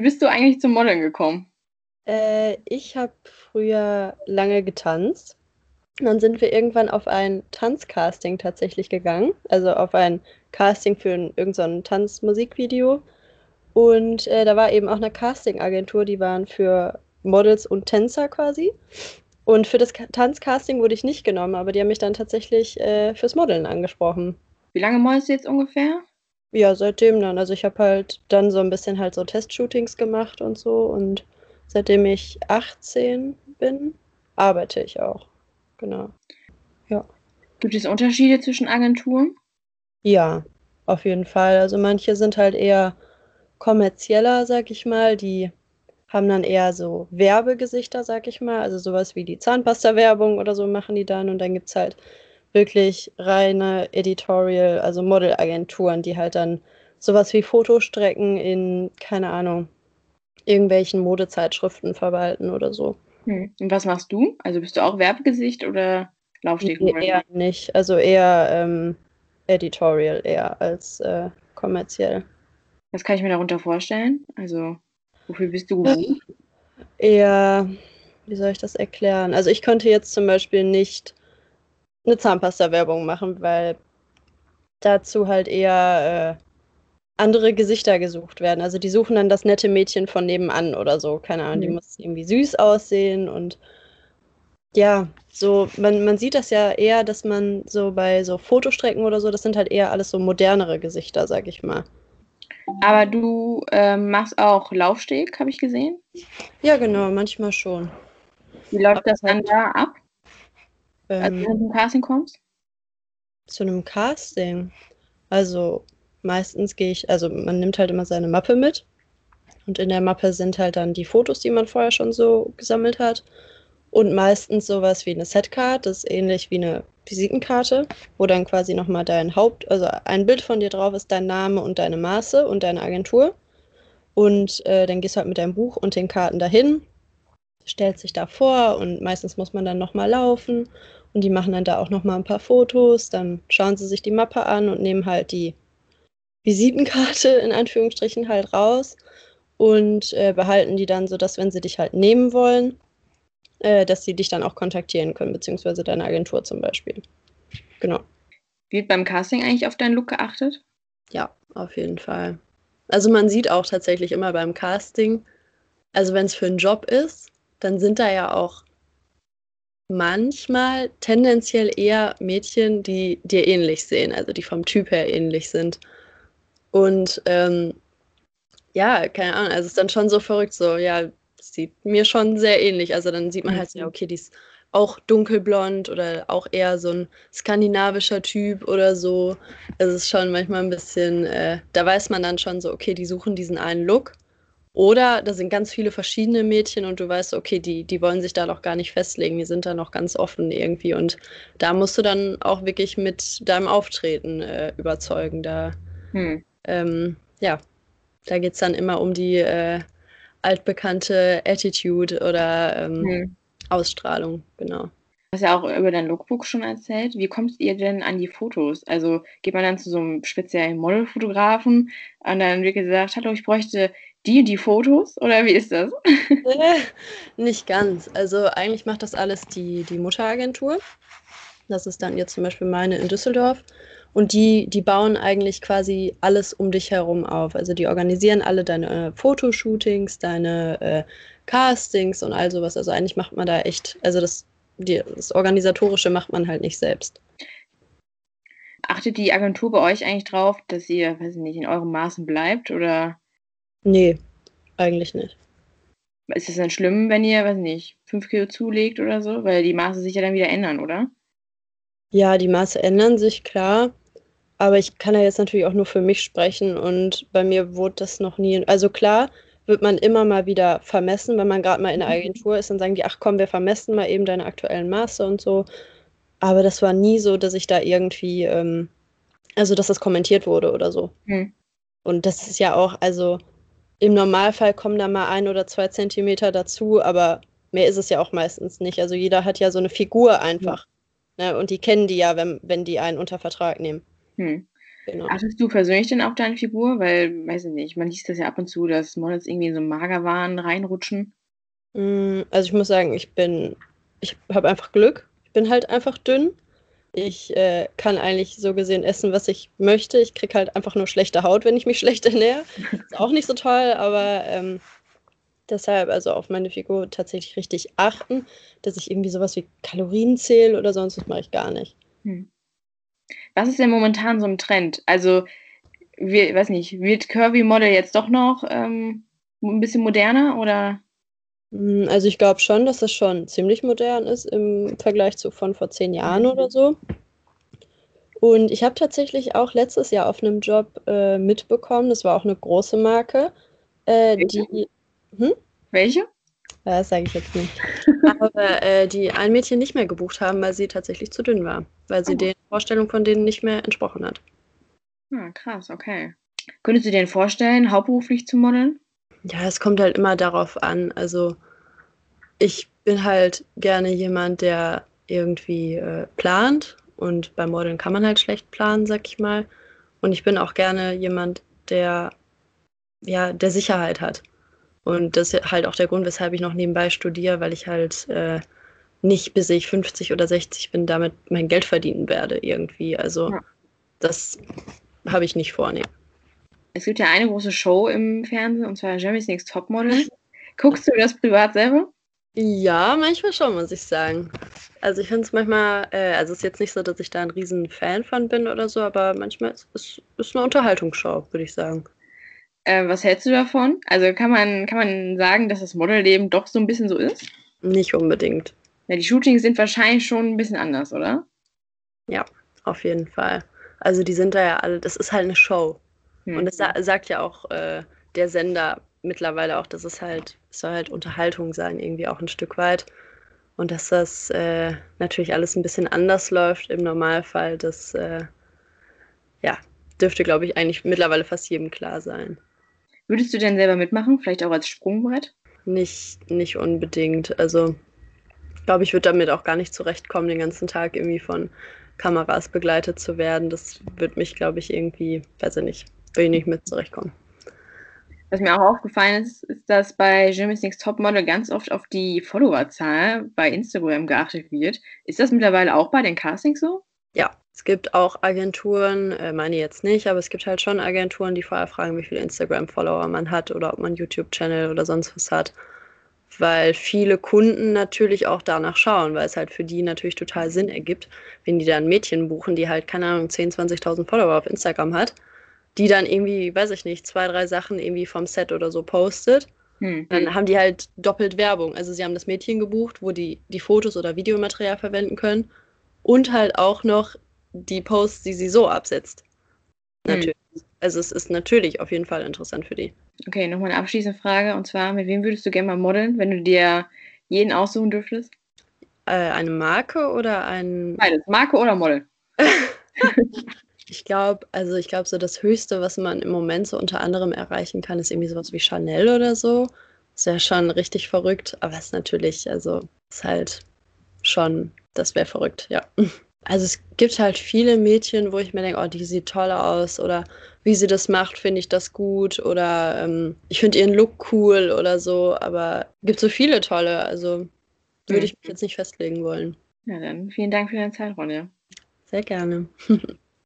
Wie bist du eigentlich zum Modeln gekommen? Äh, ich habe früher lange getanzt. Dann sind wir irgendwann auf ein Tanzcasting tatsächlich gegangen. Also auf ein Casting für ein, irgendein so Tanzmusikvideo. Und äh, da war eben auch eine Castingagentur, die waren für Models und Tänzer quasi. Und für das Tanzcasting wurde ich nicht genommen, aber die haben mich dann tatsächlich äh, fürs Modeln angesprochen. Wie lange modelst du jetzt ungefähr? Ja, seitdem dann. Also ich habe halt dann so ein bisschen halt so Testshootings gemacht und so. Und seitdem ich 18 bin, arbeite ich auch. Genau. Ja. Gibt es Unterschiede zwischen Agenturen? Ja, auf jeden Fall. Also manche sind halt eher kommerzieller, sag ich mal. Die haben dann eher so Werbegesichter, sag ich mal. Also sowas wie die Zahnpasta-Werbung oder so machen die dann. Und dann gibt es halt wirklich reine Editorial, also Modelagenturen, die halt dann sowas wie Fotostrecken in, keine Ahnung, irgendwelchen Modezeitschriften verwalten oder so. Hm. Und was machst du? Also bist du auch Werbegesicht oder Laufsteg? Nee, eher nicht. Also eher ähm, Editorial eher als äh, kommerziell. Was kann ich mir darunter vorstellen? Also wofür bist du gut? Eher, wie soll ich das erklären? Also ich könnte jetzt zum Beispiel nicht eine Zahnpasta-Werbung machen, weil dazu halt eher äh, andere Gesichter gesucht werden. Also die suchen dann das nette Mädchen von nebenan oder so. Keine Ahnung, mhm. die muss irgendwie süß aussehen und ja, so, man, man sieht das ja eher, dass man so bei so Fotostrecken oder so, das sind halt eher alles so modernere Gesichter, sag ich mal. Aber du ähm, machst auch Laufsteg, habe ich gesehen? Ja, genau, manchmal schon. Wie läuft Aber das dann da ab? Ähm, als du zum Casting kommst? Zu einem Casting. Also meistens gehe ich, also man nimmt halt immer seine Mappe mit. Und in der Mappe sind halt dann die Fotos, die man vorher schon so gesammelt hat. Und meistens sowas wie eine Setcard, das ist ähnlich wie eine Visitenkarte, wo dann quasi nochmal dein Haupt, also ein Bild von dir drauf ist, dein Name und deine Maße und deine Agentur. Und äh, dann gehst du halt mit deinem Buch und den Karten dahin, stellst dich da vor und meistens muss man dann nochmal laufen und die machen dann da auch nochmal ein paar Fotos, dann schauen sie sich die Mappe an und nehmen halt die Visitenkarte in Anführungsstrichen halt raus und äh, behalten die dann so, dass wenn sie dich halt nehmen wollen, äh, dass sie dich dann auch kontaktieren können, beziehungsweise deine Agentur zum Beispiel. Genau. Wird beim Casting eigentlich auf deinen Look geachtet? Ja, auf jeden Fall. Also man sieht auch tatsächlich immer beim Casting, also wenn es für einen Job ist, dann sind da ja auch manchmal tendenziell eher Mädchen, die dir ähnlich sehen, also die vom Typ her ähnlich sind. Und ähm, ja, keine Ahnung, also es ist dann schon so verrückt, so, ja, sieht mir schon sehr ähnlich. Also dann sieht man halt so, ja, okay, die ist auch dunkelblond oder auch eher so ein skandinavischer Typ oder so. Also es ist schon manchmal ein bisschen, äh, da weiß man dann schon so, okay, die suchen diesen einen Look. Oder da sind ganz viele verschiedene Mädchen und du weißt, okay, die, die wollen sich da noch gar nicht festlegen, die sind da noch ganz offen irgendwie. Und da musst du dann auch wirklich mit deinem Auftreten äh, überzeugen. Da, hm. ähm, ja, da geht es dann immer um die äh, altbekannte Attitude oder ähm, hm. Ausstrahlung, genau. Du hast ja auch über dein Lookbook schon erzählt. Wie kommt ihr denn an die Fotos? Also geht man dann zu so einem speziellen Modelfotografen und dann wird gesagt, hallo, ich bräuchte die die Fotos oder wie ist das? Nicht ganz. Also eigentlich macht das alles die, die Mutteragentur. Das ist dann jetzt zum Beispiel meine in Düsseldorf. Und die, die bauen eigentlich quasi alles um dich herum auf. Also die organisieren alle deine äh, Fotoshootings, deine äh, Castings und all sowas. Also eigentlich macht man da echt, also das, die, das Organisatorische macht man halt nicht selbst. Achtet die Agentur bei euch eigentlich drauf, dass ihr, weiß ich nicht, in eurem Maßen bleibt oder? Nee, eigentlich nicht. Ist es dann schlimm, wenn ihr, weiß ich nicht, fünf Kilo zulegt oder so? Weil die Maße sich ja dann wieder ändern, oder? Ja, die Maße ändern sich, klar. Aber ich kann ja jetzt natürlich auch nur für mich sprechen und bei mir wurde das noch nie. Also klar, wird man immer mal wieder vermessen, wenn man gerade mal in der mhm. Agentur ist, dann sagen die, ach komm, wir vermessen mal eben deine aktuellen Maße und so. Aber das war nie so, dass ich da irgendwie, ähm, also dass das kommentiert wurde oder so. Mhm. Und das ist ja auch, also im Normalfall kommen da mal ein oder zwei Zentimeter dazu, aber mehr ist es ja auch meistens nicht. Also jeder hat ja so eine Figur einfach. Mhm. Ne? Und die kennen die ja, wenn, wenn die einen unter Vertrag nehmen. Hm. Genau. Achtest du persönlich denn auf deine Figur? Weil, weiß ich nicht, man liest das ja ab und zu, dass Models irgendwie in so Magerwaren reinrutschen. Mm, Also ich muss sagen, ich bin, ich habe einfach Glück. Ich bin halt einfach dünn. Ich äh, kann eigentlich so gesehen essen, was ich möchte. Ich kriege halt einfach nur schlechte Haut, wenn ich mich schlecht ernähre. Ist auch nicht so toll, aber ähm, deshalb also auf meine Figur tatsächlich richtig achten, dass ich irgendwie sowas wie Kalorien zähle oder sonst was mache ich gar nicht. Hm. Was ist denn momentan so im Trend? Also, wir, weiß nicht, wird Curvy Model jetzt doch noch ähm, ein bisschen moderner oder? Mm, Also ich glaube schon, dass das schon ziemlich modern ist im Vergleich zu von vor zehn Jahren oder so. Und ich habe tatsächlich auch letztes Jahr auf einem Job äh, mitbekommen, das war auch eine große Marke, äh, die, hm? Welche? Das sage ich jetzt nicht. Aber äh, die ein Mädchen nicht mehr gebucht haben, weil sie tatsächlich zu dünn war, weil sie Oh. den Vorstellungen von denen nicht mehr entsprochen hat. Ah, krass, okay. Könntest du dir denn vorstellen, hauptberuflich zu modeln? Ja, es kommt halt immer darauf an. Also ich bin halt gerne jemand, der irgendwie äh, plant und beim Modeln kann man halt schlecht planen, sag ich mal. Und ich bin auch gerne jemand, der ja, der Sicherheit hat. Und das ist halt auch der Grund, weshalb ich noch nebenbei studiere, weil ich halt äh, nicht bis ich 50 oder 60 bin, damit mein Geld verdienen werde irgendwie. Also Ja. das habe ich nicht vor. Nee. Es gibt ja eine große Show im Fernsehen, und zwar Jeremy's Next Topmodel. Guckst du das privat selber? Ja, manchmal schon, muss ich sagen. Also ich finde es manchmal, äh, also es ist jetzt nicht so, dass ich da ein riesen Fan von bin oder so, aber manchmal ist es ist eine Unterhaltungsshow, würde ich sagen. Äh, was hältst du davon? Also kann man, kann man sagen, dass das Modelleben doch so ein bisschen so ist? Nicht unbedingt, Ja, die Shootings sind wahrscheinlich schon ein bisschen anders, oder? auf jeden Fall. Also die sind da ja alle, das ist halt eine Show. Hm. Und das sa sagt ja auch äh, der Sender mittlerweile auch, dass es halt, es soll halt Unterhaltung sein, irgendwie auch ein Stück weit. Und dass das äh, natürlich alles ein bisschen anders läuft im Normalfall, das äh, ja, dürfte, glaube ich, eigentlich mittlerweile fast jedem klar sein. Würdest du denn selber mitmachen? Vielleicht auch als Sprungbrett? Nicht, nicht unbedingt. Also, glaube, ich würde damit auch gar nicht zurechtkommen, den ganzen Tag irgendwie von Kameras begleitet zu werden. Das wird mich, glaube ich, irgendwie, weiß ich nicht, will ich nicht mit zurechtkommen. Was mir auch aufgefallen ist, ist, dass bei Jeremy's Next Topmodel ganz oft auf die Followerzahl bei Instagram geachtet wird. Ist das mittlerweile auch bei den Castings so? Ja, es gibt auch Agenturen, äh, meine jetzt nicht, aber es gibt halt schon Agenturen, die vorher fragen, wie viele Instagram-Follower man hat oder ob man einen YouTube-Channel oder sonst was hat. Weil viele Kunden natürlich auch danach schauen, weil es halt für die natürlich total Sinn ergibt, wenn die dann ein Mädchen buchen, die halt, keine Ahnung, 10.000, 20.000 Follower auf Instagram hat, die dann irgendwie, weiß ich nicht, zwei, drei Sachen irgendwie vom Set oder so postet Hm. dann haben die halt doppelt Werbung. Also sie haben das Mädchen gebucht, wo die die Fotos oder Videomaterial verwenden können und halt auch noch die Posts, die sie so absetzt. Hm. Natürlich. Also es ist natürlich auf jeden Fall interessant für die. Okay, nochmal eine abschließende Frage. Und zwar, mit wem würdest du gerne mal modeln, wenn du dir jeden aussuchen dürftest? Äh, eine Marke oder ein. Beides, Marke oder Model? Ich glaube, also ich glaube, so das Höchste, was man im Moment so unter anderem erreichen kann, ist irgendwie sowas wie Chanel oder so. Ist ja schon richtig verrückt, aber es ist natürlich, also ist halt schon, das wäre verrückt, ja. Also es gibt halt viele Mädchen, wo ich mir denke, oh, die sieht toll aus oder wie sie das macht, finde ich das gut oder ähm, ich finde ihren Look cool oder so, aber es gibt so viele tolle, also würde ich mich jetzt nicht festlegen wollen. Ja, dann vielen Dank für deine Zeit, Ronja. Sehr gerne.